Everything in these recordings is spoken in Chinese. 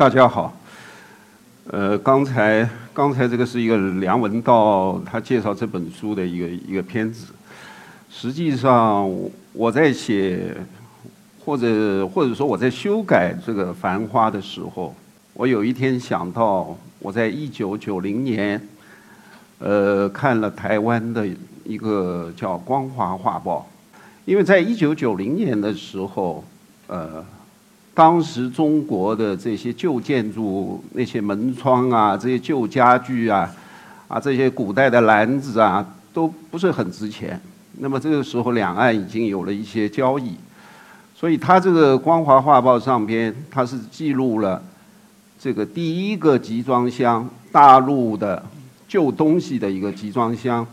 大家好，呃，刚才刚才这个是一个梁文道他介绍这本书的一个一个片子。实际上我在写或者或者说我在修改这个《繁花》的时候，我有一天想到我在一九九零年，呃，看了台湾的一个叫《光华画报》，因为在一九九零年的时候，呃。当时中国的这些旧建筑、那些门窗啊、这些旧家具啊、啊这些古代的篮子啊，都不是很值钱。那么这个时候，两岸已经有了一些交易，所以它这个《光华画报》上边，它是记录了这个第一个集装箱大陆的旧东西的一个集装箱，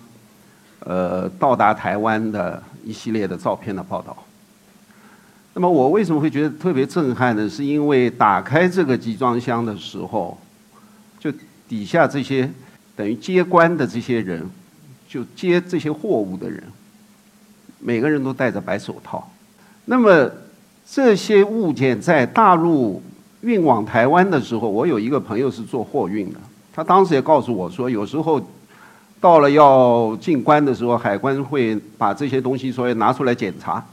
呃，到达台湾的一系列的照片的报道。那么我为什么会觉得特别震撼呢？是因为打开这个集装箱的时候，就底下这些等于接关的这些人，就接这些货物的人，每个人都戴着白手套。那么这些物件在大陆运往台湾的时候，我有一个朋友是做货运的，他当时也告诉我说，有时候到了要进关的时候，海关会把这些东西所以拿出来检查。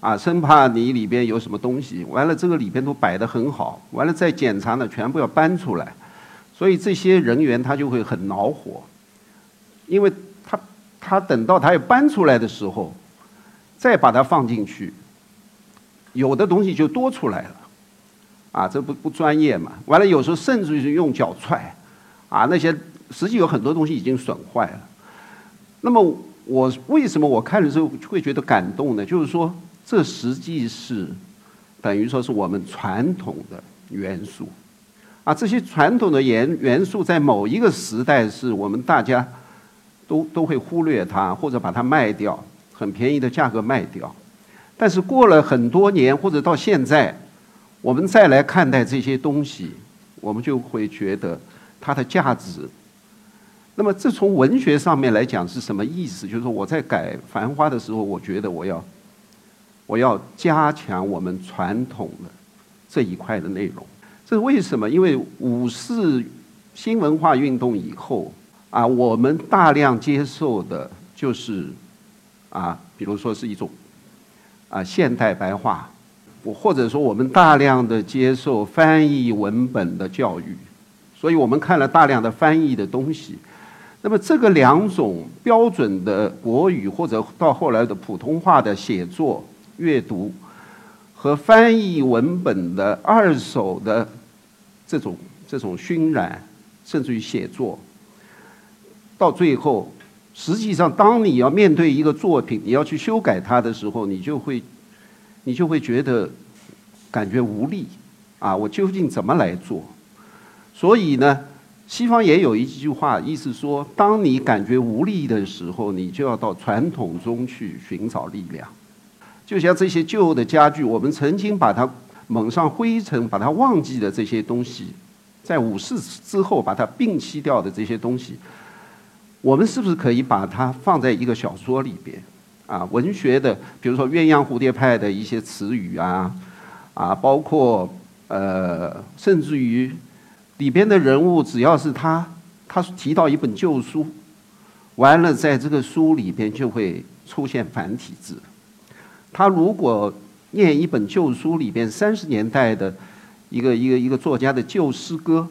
啊，生怕你里边有什么东西，完了这个里边都摆得很好，完了再检查呢，全部要搬出来，所以这些人员他就会很恼火，因为他他等到他要搬出来的时候，再把它放进去，有的东西就多出来了，啊，这不不专业嘛，完了有时候甚至于是用脚踹，啊，那些实际有很多东西已经损坏了，那么我为什么我看的时候会觉得感动呢？就是说。这实际是等于说是我们传统的元素，啊，这些传统的元元素在某一个时代是我们大家都都会忽略它，或者把它卖掉，很便宜的价格卖掉。但是过了很多年，或者到现在，我们再来看待这些东西，我们就会觉得它的价值。那么，这从文学上面来讲是什么意思？就是说我在改《繁花》的时候，我觉得我要。我要加强我们传统的这一块的内容，这是为什么？因为五四新文化运动以后啊，我们大量接受的就是啊，比如说是一种啊现代白话，我或者说我们大量的接受翻译文本的教育，所以我们看了大量的翻译的东西。那么这个两种标准的国语或者到后来的普通话的写作。阅读和翻译文本的二手的这种这种熏染，甚至于写作，到最后，实际上，当你要面对一个作品，你要去修改它的时候，你就会，你就会觉得感觉无力啊！我究竟怎么来做？所以呢，西方也有一句话，意思说，当你感觉无力的时候，你就要到传统中去寻找力量。就像这些旧的家具，我们曾经把它蒙上灰尘，把它忘记的这些东西，在五四之后把它摒弃掉的这些东西，我们是不是可以把它放在一个小说里边？啊，文学的，比如说鸳鸯蝴蝶派的一些词语啊，啊，包括呃，甚至于里边的人物，只要是他他提到一本旧书，完了在这个书里边就会出现繁体字。他如果念一本旧书里边三十年代的一个一个一个作家的旧诗歌，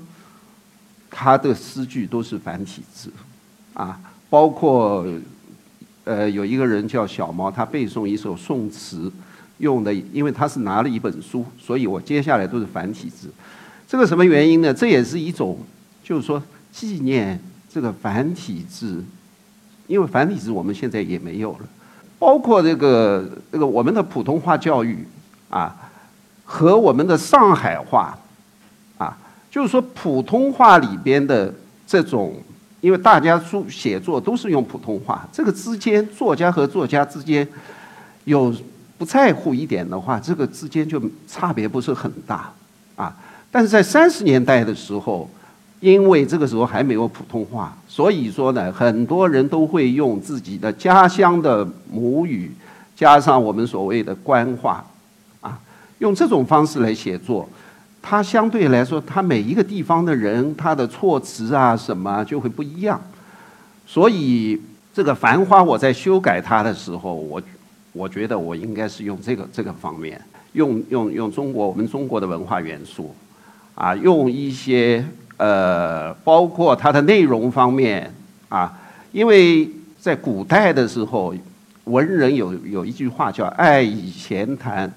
他的诗句都是繁体字，啊，包括呃有一个人叫小毛，他背诵一首宋词，用的因为他是拿了一本书，所以我接下来都是繁体字。这个什么原因呢？这也是一种就是说纪念这个繁体字，因为繁体字我们现在也没有了。包括这个这个我们的普通话教育啊，和我们的上海话啊，就是说普通话里边的这种，因为大家书写作都是用普通话，这个之间作家和作家之间有不在乎一点的话，这个之间就差别不是很大啊。但是在三十年代的时候。因为这个时候还没有普通话，所以说呢，很多人都会用自己的家乡的母语，加上我们所谓的官话，啊，用这种方式来写作。它相对来说，它每一个地方的人，他的措辞啊什么就会不一样。所以这个《繁花》，我在修改它的时候，我我觉得我应该是用这个这个方面，用用用中国我们中国的文化元素，啊，用一些呃，包括它的内容方面啊，因为在古代的时候，文人有有一句话叫“爱以闲谈”。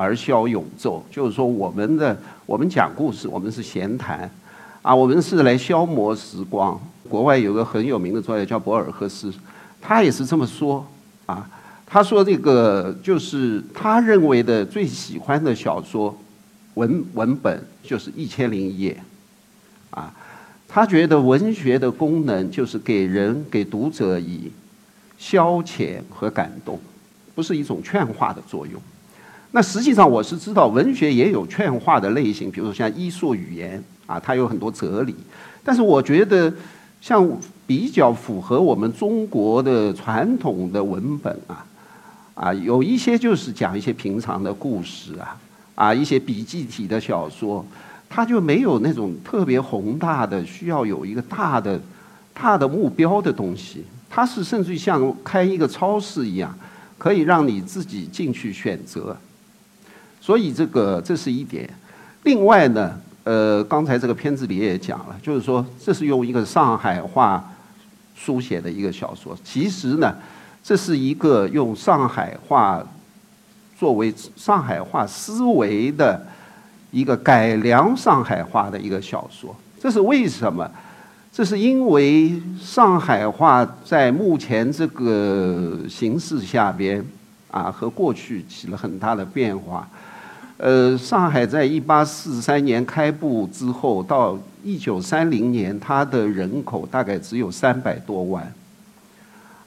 而消永昼，就是说我们的我们讲故事，我们是闲谈，啊，我们是来消磨时光。国外有个很有名的作家叫博尔赫斯，他也是这么说啊。他说这个就是他认为的最喜欢的小说文文本就是《一千零一夜》，啊，他觉得文学的功能就是给人给读者以消遣和感动，不是一种劝化的作用。那实际上我是知道，文学也有劝化的类型，比如说像伊索寓言啊，它有很多哲理。但是我觉得，像比较符合我们中国的传统的文本啊，啊，有一些就是讲一些平常的故事啊，啊，一些笔记体的小说，它就没有那种特别宏大的需要有一个大的、大的目标的东西。它是甚至于像开一个超市一样，可以让你自己进去选择。所以这个这是一点，另外呢，呃，刚才这个片子里也讲了，就是说这是用一个上海话书写的一个小说。其实呢，这是一个用上海话作为上海话思维的一个改良上海话的一个小说。这是为什么？这是因为上海话在目前这个形势下边啊，和过去起了很大的变化。呃，上海在一八四三年开埠之后，到一九三零年，它的人口大概只有三百多万。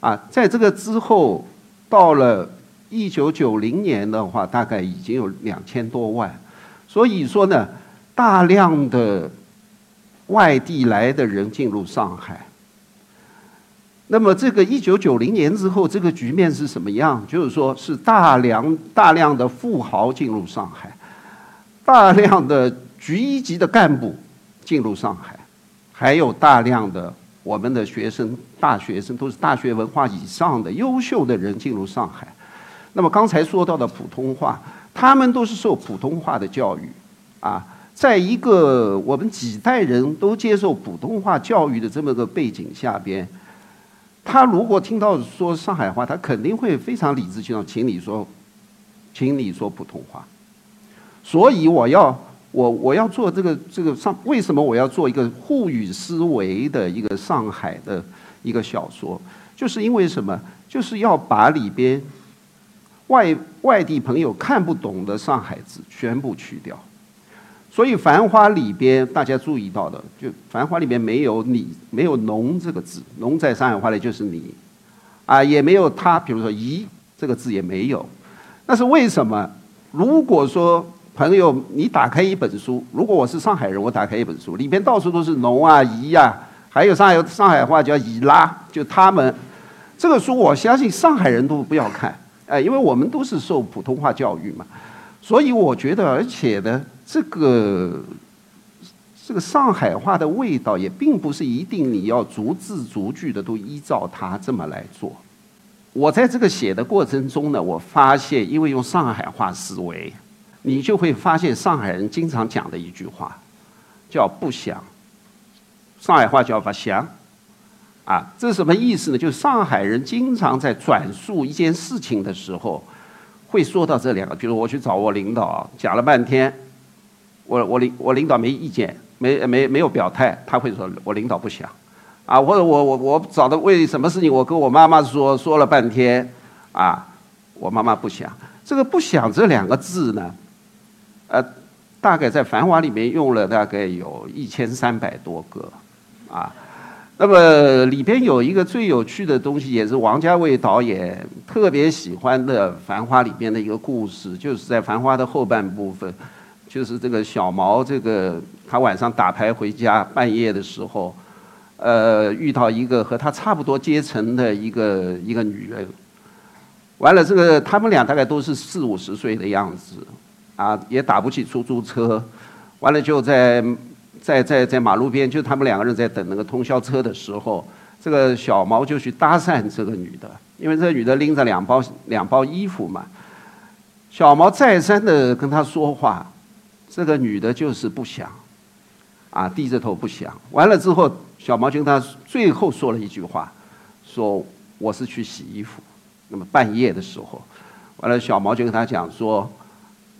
啊，在这个之后，到了一九九零年的话，大概已经有两千多万。所以说呢，大量的外地来的人进入上海。那么，这个一九九零年之后，这个局面是什么样？就是说，是大量大量的富豪进入上海，大量的局一级的干部进入上海，还有大量的我们的学生、大学生，都是大学文化以上的优秀的人进入上海。那么刚才说到的普通话，他们都是受普通话的教育，啊，在一个我们几代人都接受普通话教育的这么个背景下边。他如果听到说上海话，他肯定会非常理直气壮，请你说，请你说普通话。所以我要我我要做这个这个上，为什么我要做一个沪语思维的一个上海的一个小说？就是因为什么？就是要把里边外外地朋友看不懂的上海字全部去掉。所以《繁花》里边，大家注意到的，就《繁花》里边没有“你”，没有“农”这个字，“农”在上海话里就是“你”，啊，也没有他，比如说“姨”这个字也没有。那是为什么？如果说朋友你打开一本书，如果我是上海人，我打开一本书，里边到处都是“农”啊、“姨”呀，还有上海上海话叫“姨拉”，就他们这个书，我相信上海人都不要看，哎，因为我们都是受普通话教育嘛。所以我觉得，而且呢。这个这个上海话的味道也并不是一定你要逐字逐句的都依照它这么来做。我在这个写的过程中呢，我发现，因为用上海话思维，你就会发现上海人经常讲的一句话，叫“不想”。上海话叫“不想”，啊，这是什么意思呢？就是上海人经常在转述一件事情的时候，会说到这两个，比如我去找我领导，讲了半天。我我领我领导没意见，没没没有表态，他会说我领导不想，啊，或者我我我找的为什么事情，我跟我妈妈说说了半天，啊，我妈妈不想，这个不想这两个字呢，呃，大概在繁华里面用了大概有一千三百多个，啊，那么里边有一个最有趣的东西，也是王家卫导演特别喜欢的繁花里边的一个故事，就是在繁花的后半部分。就是这个小毛，这个他晚上打牌回家，半夜的时候，呃，遇到一个和他差不多阶层的一个一个女人，完了，这个他们俩大概都是四五十岁的样子，啊，也打不起出租车，完了就在在在在马路边，就他们两个人在等那个通宵车的时候，这个小毛就去搭讪这个女的，因为这个女的拎着两包两包衣服嘛。小毛再三的跟他说话，这个女的就是不想，啊，低着头不想。完了之后，小毛就跟他最后说了一句话，说我是去洗衣服。那么半夜的时候，完了小毛就跟他讲说，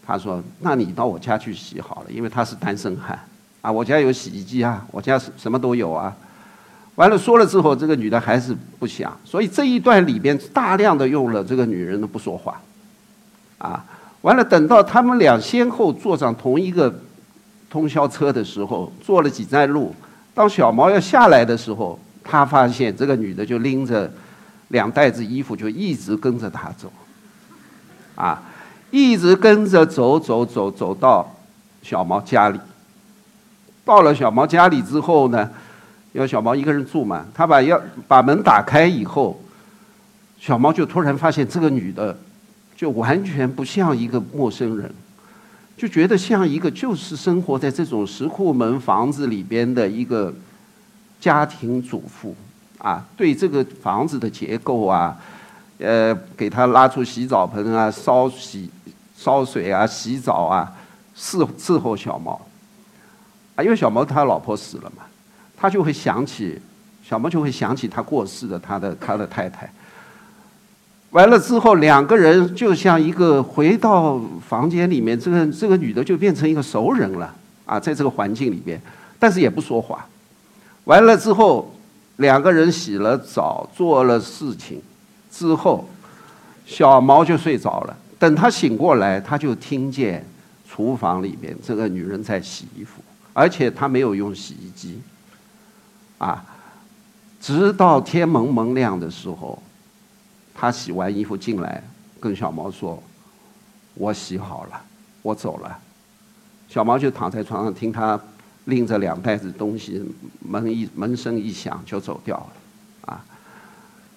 他说那你到我家去洗好了，因为他是单身汉，啊，我家有洗衣机啊，我家什么都有啊。完了说了之后，这个女的还是不想，所以这一段里边大量的用了这个女人的不说话。啊，完了，等到他们俩先后坐上同一个通宵车的时候，坐了几站路。当小毛要下来的时候，他发现这个女的就拎着两袋子衣服，就一直跟着他走。啊，一直跟着走走走走到小毛家里。到了小毛家里之后呢，因为小毛一个人住嘛，他把要把门打开以后，小毛就突然发现这个女的。就完全不像一个陌生人，就觉得像一个就是生活在这种石库门房子里边的一个家庭主妇啊，对这个房子的结构啊，呃，给他拉出洗澡盆啊，烧洗烧水啊，洗澡啊，伺伺候小毛啊，因为小毛他老婆死了嘛，他就会想起小毛就会想起他过世的他的他的太太。完了之后，两个人就像一个回到房间里面，这个这个女的就变成一个熟人了啊，在这个环境里边，但是也不说话。完了之后，两个人洗了澡，做了事情之后，小毛就睡着了。等他醒过来，他就听见厨房里面这个女人在洗衣服，而且他没有用洗衣机啊，直到天蒙蒙亮的时候。他洗完衣服进来，跟小毛说：“我洗好了，我走了。”小毛就躺在床上听他拎着两袋子东西，门一门声一响就走掉了。啊，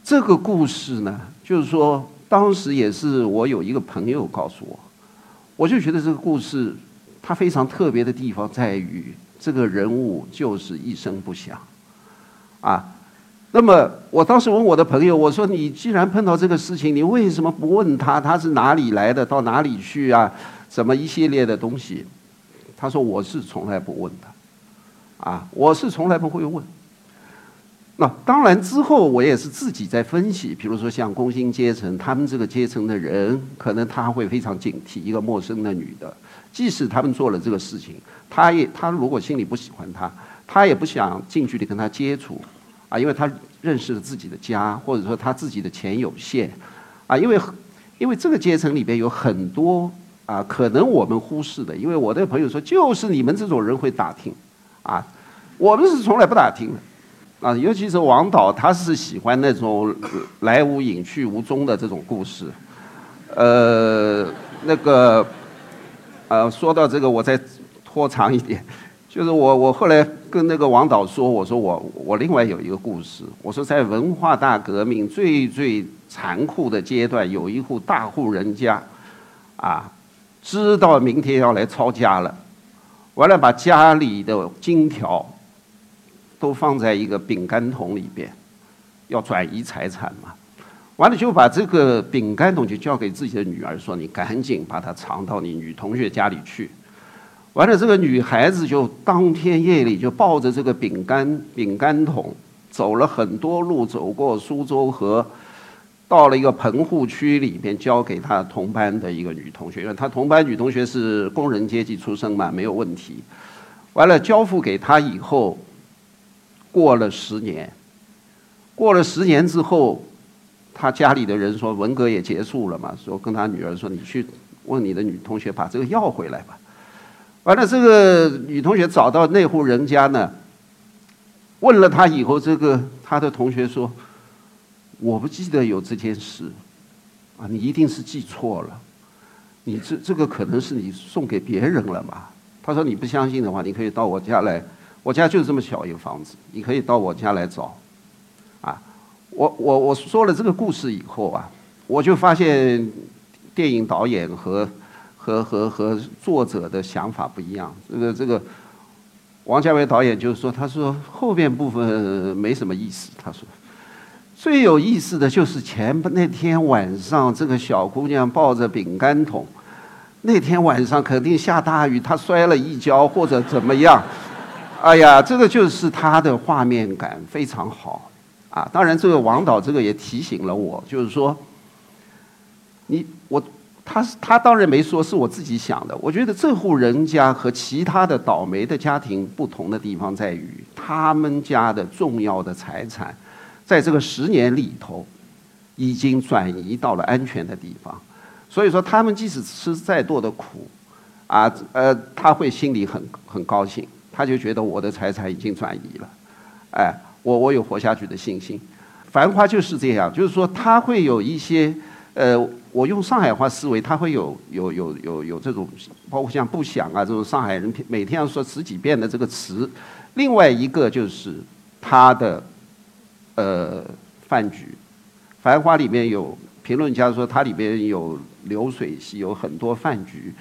这个故事呢，就是说当时也是我有一个朋友告诉我，我就觉得这个故事他非常特别的地方在于这个人物就是一声不响，啊。那么，我当时问我的朋友，我说：“你既然碰到这个事情，你为什么不问他他是哪里来的，到哪里去啊？怎么一系列的东西？”他说：“我是从来不问的，啊，我是从来不会问。”那当然之后，我也是自己在分析，比如说像工薪阶层，他们这个阶层的人，可能他会非常警惕一个陌生的女的，即使他们做了这个事情，他也他如果心里不喜欢她，他也不想近距离跟她接触。啊，因为他认识了自己的家，或者说他自己的钱有限，啊，因为因为这个阶层里边有很多啊，可能我们忽视的。因为我的朋友说，就是你们这种人会打听，啊，我们是从来不打听的，啊，尤其是王导，他是喜欢那种来无影去无踪的这种故事，呃，那个，呃，说到这个，我再拖长一点。就是我，我后来跟那个王导说，我说我我另外有一个故事，我说在文化大革命最最残酷的阶段，有一户大户人家，啊，知道明天要来抄家了，完了把家里的金条都放在一个饼干桶里边，要转移财产嘛，完了就把这个饼干桶就交给自己的女儿，说你赶紧把它藏到你女同学家里去。完了，这个女孩子就当天夜里就抱着这个饼干饼干桶，走了很多路，走过苏州河，到了一个棚户区里边，交给她同班的一个女同学，因为她同班女同学是工人阶级出身嘛，没有问题。完了，交付给她以后，过了十年，过了十年之后，他家里的人说文革也结束了嘛，说跟他女儿说，你去问你的女同学把这个要回来吧。完了，这个女同学找到那户人家呢，问了他以后，这个他的同学说：“我不记得有这件事，啊，你一定是记错了，你这这个可能是你送给别人了吧？”他说：“你不相信的话，你可以到我家来，我家就是这么小一个房子，你可以到我家来找。”啊，我我我说了这个故事以后啊，我就发现电影导演和。和和和作者的想法不一样。这个这个，王家卫导演就是说，他说后边部分没什么意思。他说，最有意思的就是前那天晚上，这个小姑娘抱着饼干桶，那天晚上肯定下大雨，她摔了一跤或者怎么样。哎呀，这个就是他的画面感非常好啊！当然，这个王导这个也提醒了我，就是说，你我他是他当然没说是我自己想的。我觉得这户人家和其他的倒霉的家庭不同的地方在于，他们家的重要的财产，在这个十年里头，已经转移到了安全的地方。所以说，他们即使吃再多的苦，啊呃，他会心里很很高兴。他就觉得我的财产已经转移了，哎，我我有活下去的信心。繁花就是这样，就是说他会有一些，呃，我用上海话思维，他会有有有有有这种，包括像不想啊这种上海人每天要说十几遍的这个词。另外一个就是他的，呃，饭局，繁花里面有评论家说它里边有流水席，有很多饭局。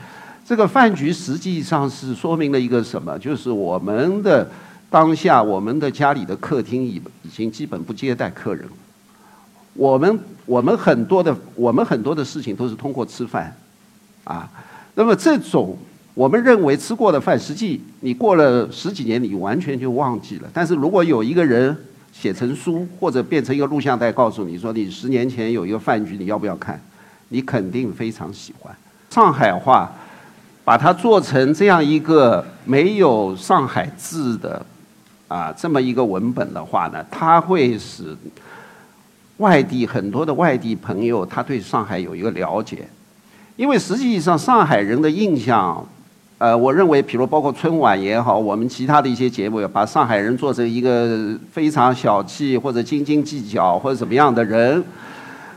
这个饭局实际上是说明了一个什么？就是我们的当下，我们的家里的客厅已已经基本不接待客人。我们我们很多的我们很多的事情都是通过吃饭，啊，那么这种我们认为吃过的饭，实际你过了十几年，你完全就忘记了。但是如果有一个人写成书或者变成一个录像带，告诉你说你十年前有一个饭局，你要不要看？你肯定非常喜欢。上海话。把它做成这样一个没有上海字的啊这么一个文本的话呢，它会使外地很多的外地朋友他对上海有一个了解，因为实际上上海人的印象，呃，我认为，比如包括春晚也好，我们其他的一些节目，把上海人做成一个非常小气或者斤斤计较或者怎么样的人。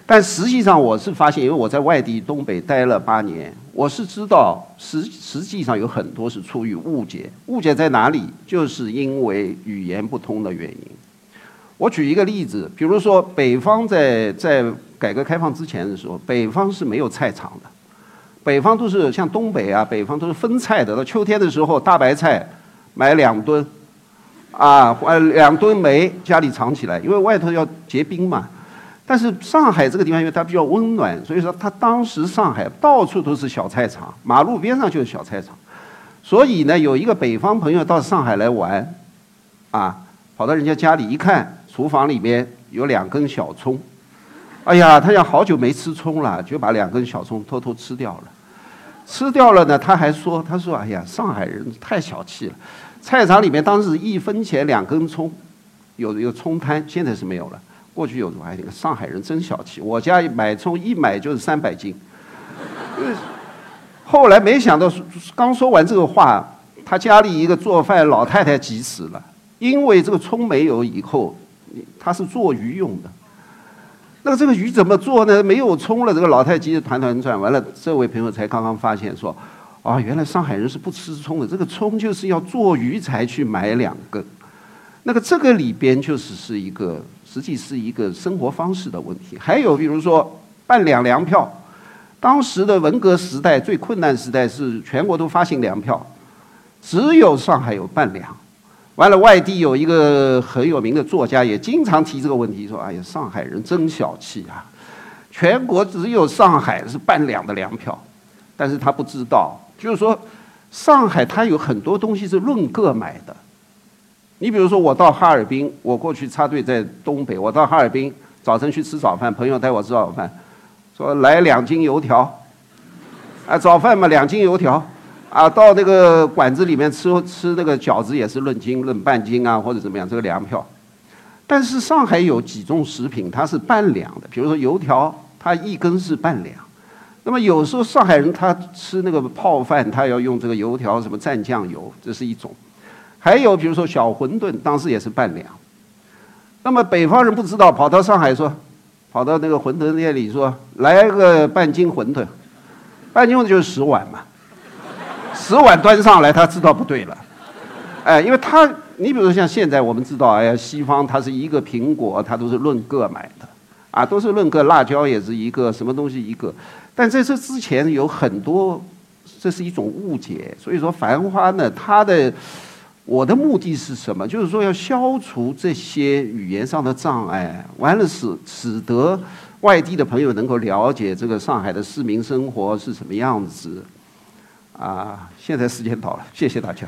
但实际上，我是发现，因为我在外地东北待了八年，我是知道实实际上有很多是出于误解。误解在哪里？就是因为语言不通的原因。我举一个例子，比如说北方在在改革开放之前的时候，北方是没有菜场的，北方都是像东北啊，北方都是分菜的。到秋天的时候，大白菜买两吨，啊，呃，两吨煤家里藏起来，因为外头要结冰嘛。但是上海这个地方，因为它比较温暖，所以说它当时上海到处都是小菜场，马路边上就是小菜场。所以呢，有一个北方朋友到上海来玩，啊，跑到人家家里一看，厨房里面有两根小葱，哎呀，他要好久没吃葱了，就把两根小葱偷偷吃掉了。吃掉了呢，他还说，他说，哎呀，上海人太小气了，菜场里面当时一分钱两根葱，有有葱摊，现在是没有了。过去有还那个上海人真小气，我家买葱一买就是三百斤。后来没想到，刚说完这个话，他家里一个做饭老太太急死了，因为这个葱没有以后，他是做鱼用的。那这个鱼怎么做呢？没有葱了，这个老太太急得团团转。完了，这位朋友才刚刚发现说，啊，原来上海人是不吃葱的，这个葱就是要做鱼才去买两根。那个这个里边就是是一个。实际是一个生活方式的问题。还有比如说半两粮票，当时的文革时代最困难时代是全国都发行粮票，只有上海有半两。完了，外地有一个很有名的作家也经常提这个问题，说：“哎呀，上海人真小气啊！全国只有上海是半两的粮票。”但是他不知道，就是说上海它有很多东西是论个买的。你比如说，我到哈尔滨，我过去插队在东北，我到哈尔滨早晨去吃早饭，朋友带我吃早饭，说来两斤油条，啊，早饭嘛两斤油条，啊，到那个馆子里面吃吃那个饺子也是论斤论半斤啊，或者怎么样，这个粮票。但是上海有几种食品它是半两的，比如说油条，它一根是半两。那么有时候上海人他吃那个泡饭，他要用这个油条什么蘸酱油，这是一种。还有比如说小馄饨，当时也是半两。那么北方人不知道，跑到上海说，跑到那个馄饨店里说，来个半斤馄饨，半斤馄饨就是十碗嘛，十碗端上来，他知道不对了。哎，因为他，你比如说像现在我们知道，哎呀，西方它是一个苹果，它都是论个买的，啊，都是论个，辣椒也是一个，什么东西一个。但在这之前有很多这是一种误解。所以说，《繁花》呢，它的我的目的是什么？就是说要消除这些语言上的障碍，完了使使得外地的朋友能够了解这个上海的市民生活是什么样子。啊，现在时间到了，谢谢大家。